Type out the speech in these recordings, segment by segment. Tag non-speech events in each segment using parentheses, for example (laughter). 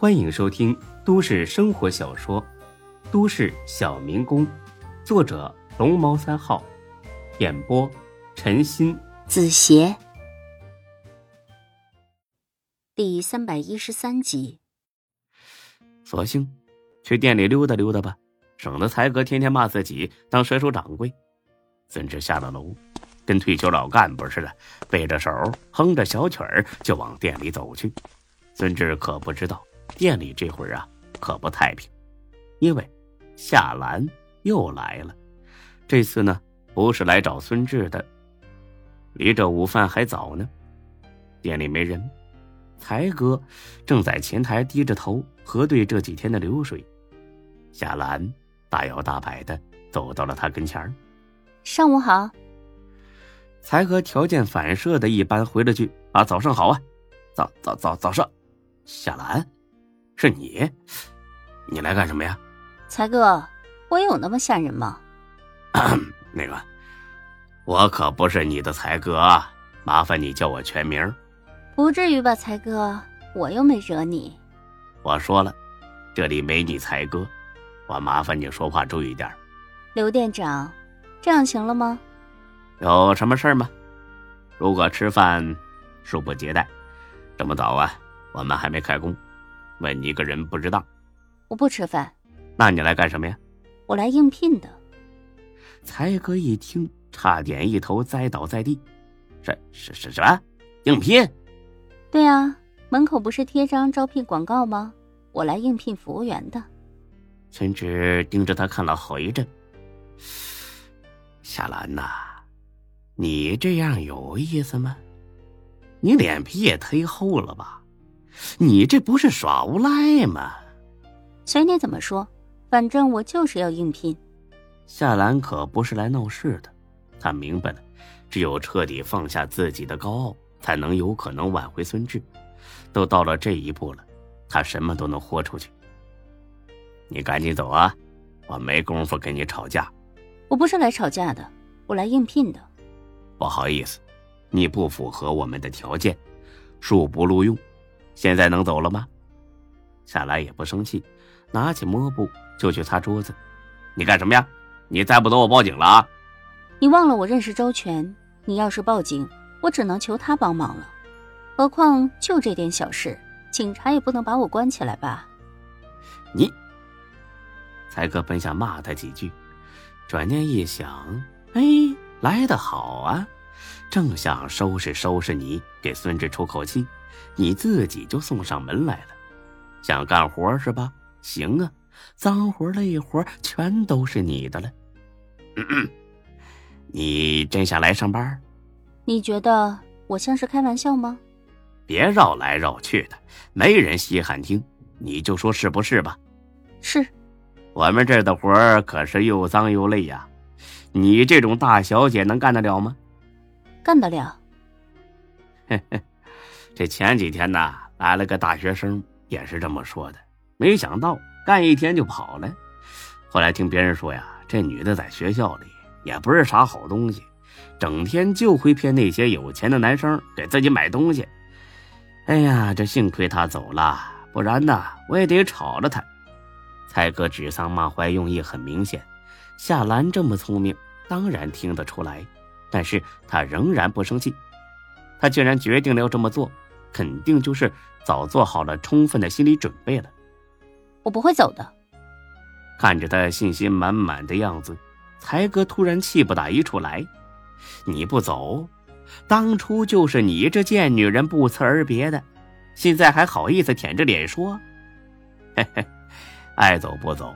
欢迎收听都市生活小说《都市小民工》，作者龙猫三号，演播陈鑫、子邪，第三百一十三集。索性去店里溜达溜达吧，省得才哥天天骂自己当甩手掌柜。孙志下了楼，跟退休老干部似的，背着手，哼着小曲儿就往店里走去。孙志可不知道，店里这会儿啊可不太平，因为夏兰又来了。这次呢，不是来找孙志的。离这午饭还早呢，店里没人，才哥正在前台低着头核对这几天的流水。夏兰大摇大摆的走到了他跟前儿。上午好，才哥条件反射的一般回了句：“啊，早上好啊，早早早早上。”夏兰，是你，你来干什么呀？才哥，我有那么吓人吗？(clears throat) 那个，我可不是你的才哥，麻烦你叫我全名。不至于吧，才哥，我又没惹你。我说了，这里没你才哥，我麻烦你说话注意点。刘店长。这样行了吗？有什么事吗？如果吃饭，恕不接待。这么早啊，我们还没开工，问你个人不知道。我不吃饭。那你来干什么呀？我来应聘的。才哥一听，差点一头栽倒在地。是是是什么？应聘？对啊，门口不是贴张招聘广告吗？我来应聘服务员的。孙志盯着他看了好一阵。夏兰呐，你这样有意思吗？你脸皮也忒厚了吧？你这不是耍无赖吗？随你怎么说，反正我就是要应聘。夏兰可不是来闹事的，她明白了，只有彻底放下自己的高傲，才能有可能挽回孙志。都到了这一步了，她什么都能豁出去。你赶紧走啊，我没工夫跟你吵架。我不是来吵架的，我来应聘的。不好意思，你不符合我们的条件，恕不录用。现在能走了吗？夏来也不生气，拿起抹布就去擦桌子。你干什么呀？你再不走，我报警了啊！你忘了我认识周全，你要是报警，我只能求他帮忙了。何况就这点小事，警察也不能把我关起来吧？你，才哥本想骂他几句。转念一想，哎，来得好啊！正想收拾收拾你，给孙志出口气，你自己就送上门来了。想干活是吧？行啊，脏活累活全都是你的了。嗯 (clears throat) 嗯你真想来上班？你觉得我像是开玩笑吗？别绕来绕去的，没人稀罕听，你就说是不是吧？是。我们这儿的活儿可是又脏又累呀，你这种大小姐能干得了吗？干得了。(laughs) 这前几天呢，来了个大学生，也是这么说的。没想到干一天就跑了。后来听别人说呀，这女的在学校里也不是啥好东西，整天就会骗那些有钱的男生给自己买东西。哎呀，这幸亏她走了，不然呢，我也得炒了她。蔡哥指桑骂槐，用意很明显。夏兰这么聪明，当然听得出来，但是他仍然不生气。他既然决定了要这么做，肯定就是早做好了充分的心理准备了。我不会走的。看着他信心满满的样子，才哥突然气不打一处来：“你不走，当初就是你这贱女人不辞而别的，现在还好意思舔着脸说？嘿嘿。”爱走不走，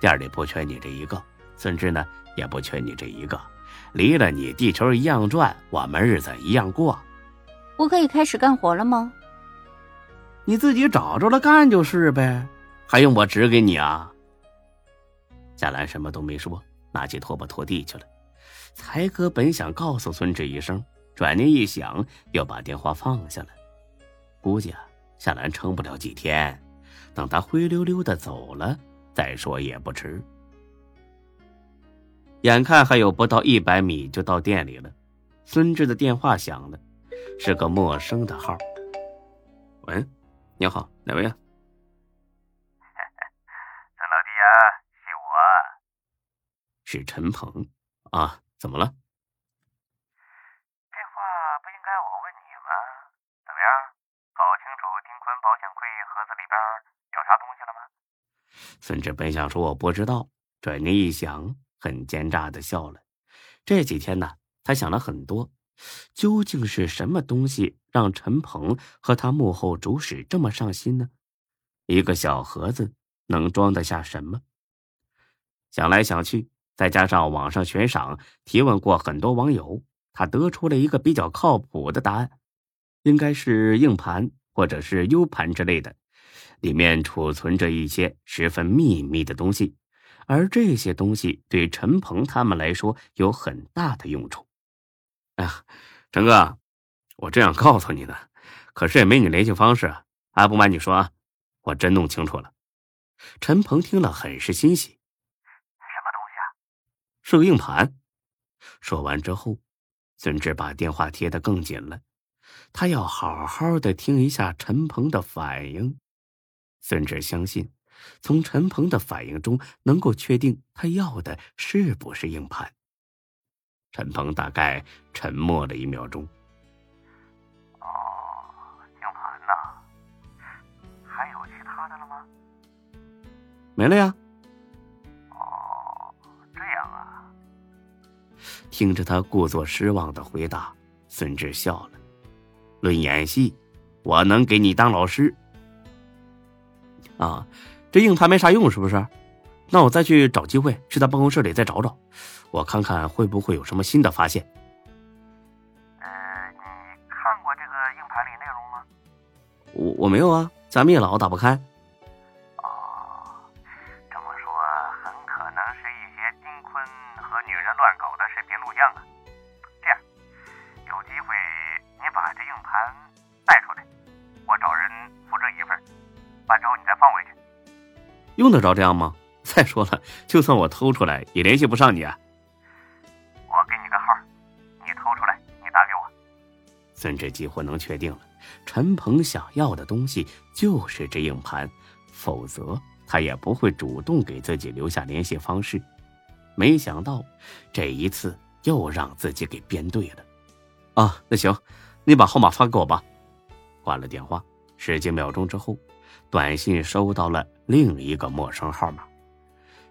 店里不缺你这一个，孙志呢也不缺你这一个。离了你，地球一样转，我们日子一样过。我可以开始干活了吗？你自己找着了干就是呗，还用我指给你啊？夏兰什么都没说，拿起拖把拖地去了。才哥本想告诉孙志一声，转念一想，又把电话放下了。估计啊，夏兰撑不了几天。等他灰溜溜的走了再说也不迟。眼看还有不到一百米就到店里了，孙志的电话响了，是个陌生的号。喂，你好，哪位啊？(laughs) 陈老弟啊，是我，是陈鹏啊，怎么了？这话不应该我问你吗？怎么样，搞清楚丁坤保险柜盒子里边有啥东西了吗？孙志本想说我不知道，转念一想。很奸诈的笑了。这几天呢，他想了很多，究竟是什么东西让陈鹏和他幕后主使这么上心呢？一个小盒子能装得下什么？想来想去。再加上网上悬赏提问过很多网友，他得出了一个比较靠谱的答案，应该是硬盘或者是 U 盘之类的，里面储存着一些十分秘密的东西，而这些东西对陈鹏他们来说有很大的用处。哎呀，陈哥，我这样告诉你呢，可是也没你联系方式啊！不瞒你说啊，我真弄清楚了。陈鹏听了很是欣喜。什么东西啊是个硬盘。说完之后，孙志把电话贴得更紧了，他要好好的听一下陈鹏的反应。孙志相信，从陈鹏的反应中能够确定他要的是不是硬盘。陈鹏大概沉默了一秒钟。哦，硬盘呐，还有其他的了吗？没了呀。哦，这样啊听着他故作失望的回答，孙志笑了。论演戏，我能给你当老师。啊，这硬盘没啥用是不是？那我再去找机会去他办公室里再找找，我看看会不会有什么新的发现。呃，你看过这个硬盘里内容吗？我我没有啊，咱们也老打不开。用得着这样吗？(laughs) 再说了，就算我偷出来，也联系不上你啊。我给你个号，你偷出来，你打给我。孙志几乎能确定了，陈鹏想要的东西就是这硬盘，否则他也不会主动给自己留下联系方式。没想到这一次又让自己给编对了。啊，那行，你把号码发给我吧。挂了电话，十几秒钟之后。短信收到了另一个陌生号码，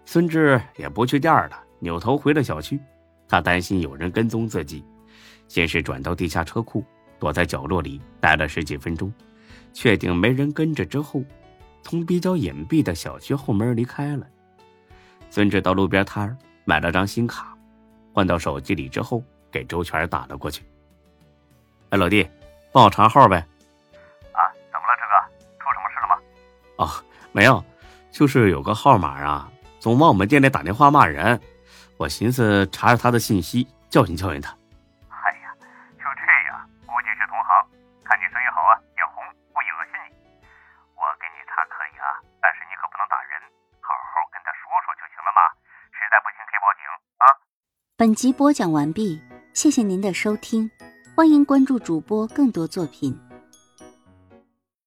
孙志也不去店了，扭头回了小区。他担心有人跟踪自己，先是转到地下车库，躲在角落里待了十几分钟，确定没人跟着之后，从比较隐蔽的小区后门离开了。孙志到路边摊买了张新卡，换到手机里之后，给周全打了过去。哎，老弟，帮我查号呗。哦，没有，就是有个号码啊，总往我们店里打电话骂人，我寻思查查他的信息，教训教训他。哎呀，就这样，估计是同行，看你生意好啊，眼红，故意恶心你。我给你查可以啊，但是你可不能打人，好好跟他说说就行了嘛。实在不行可以报警啊。本集播讲完毕，谢谢您的收听，欢迎关注主播更多作品。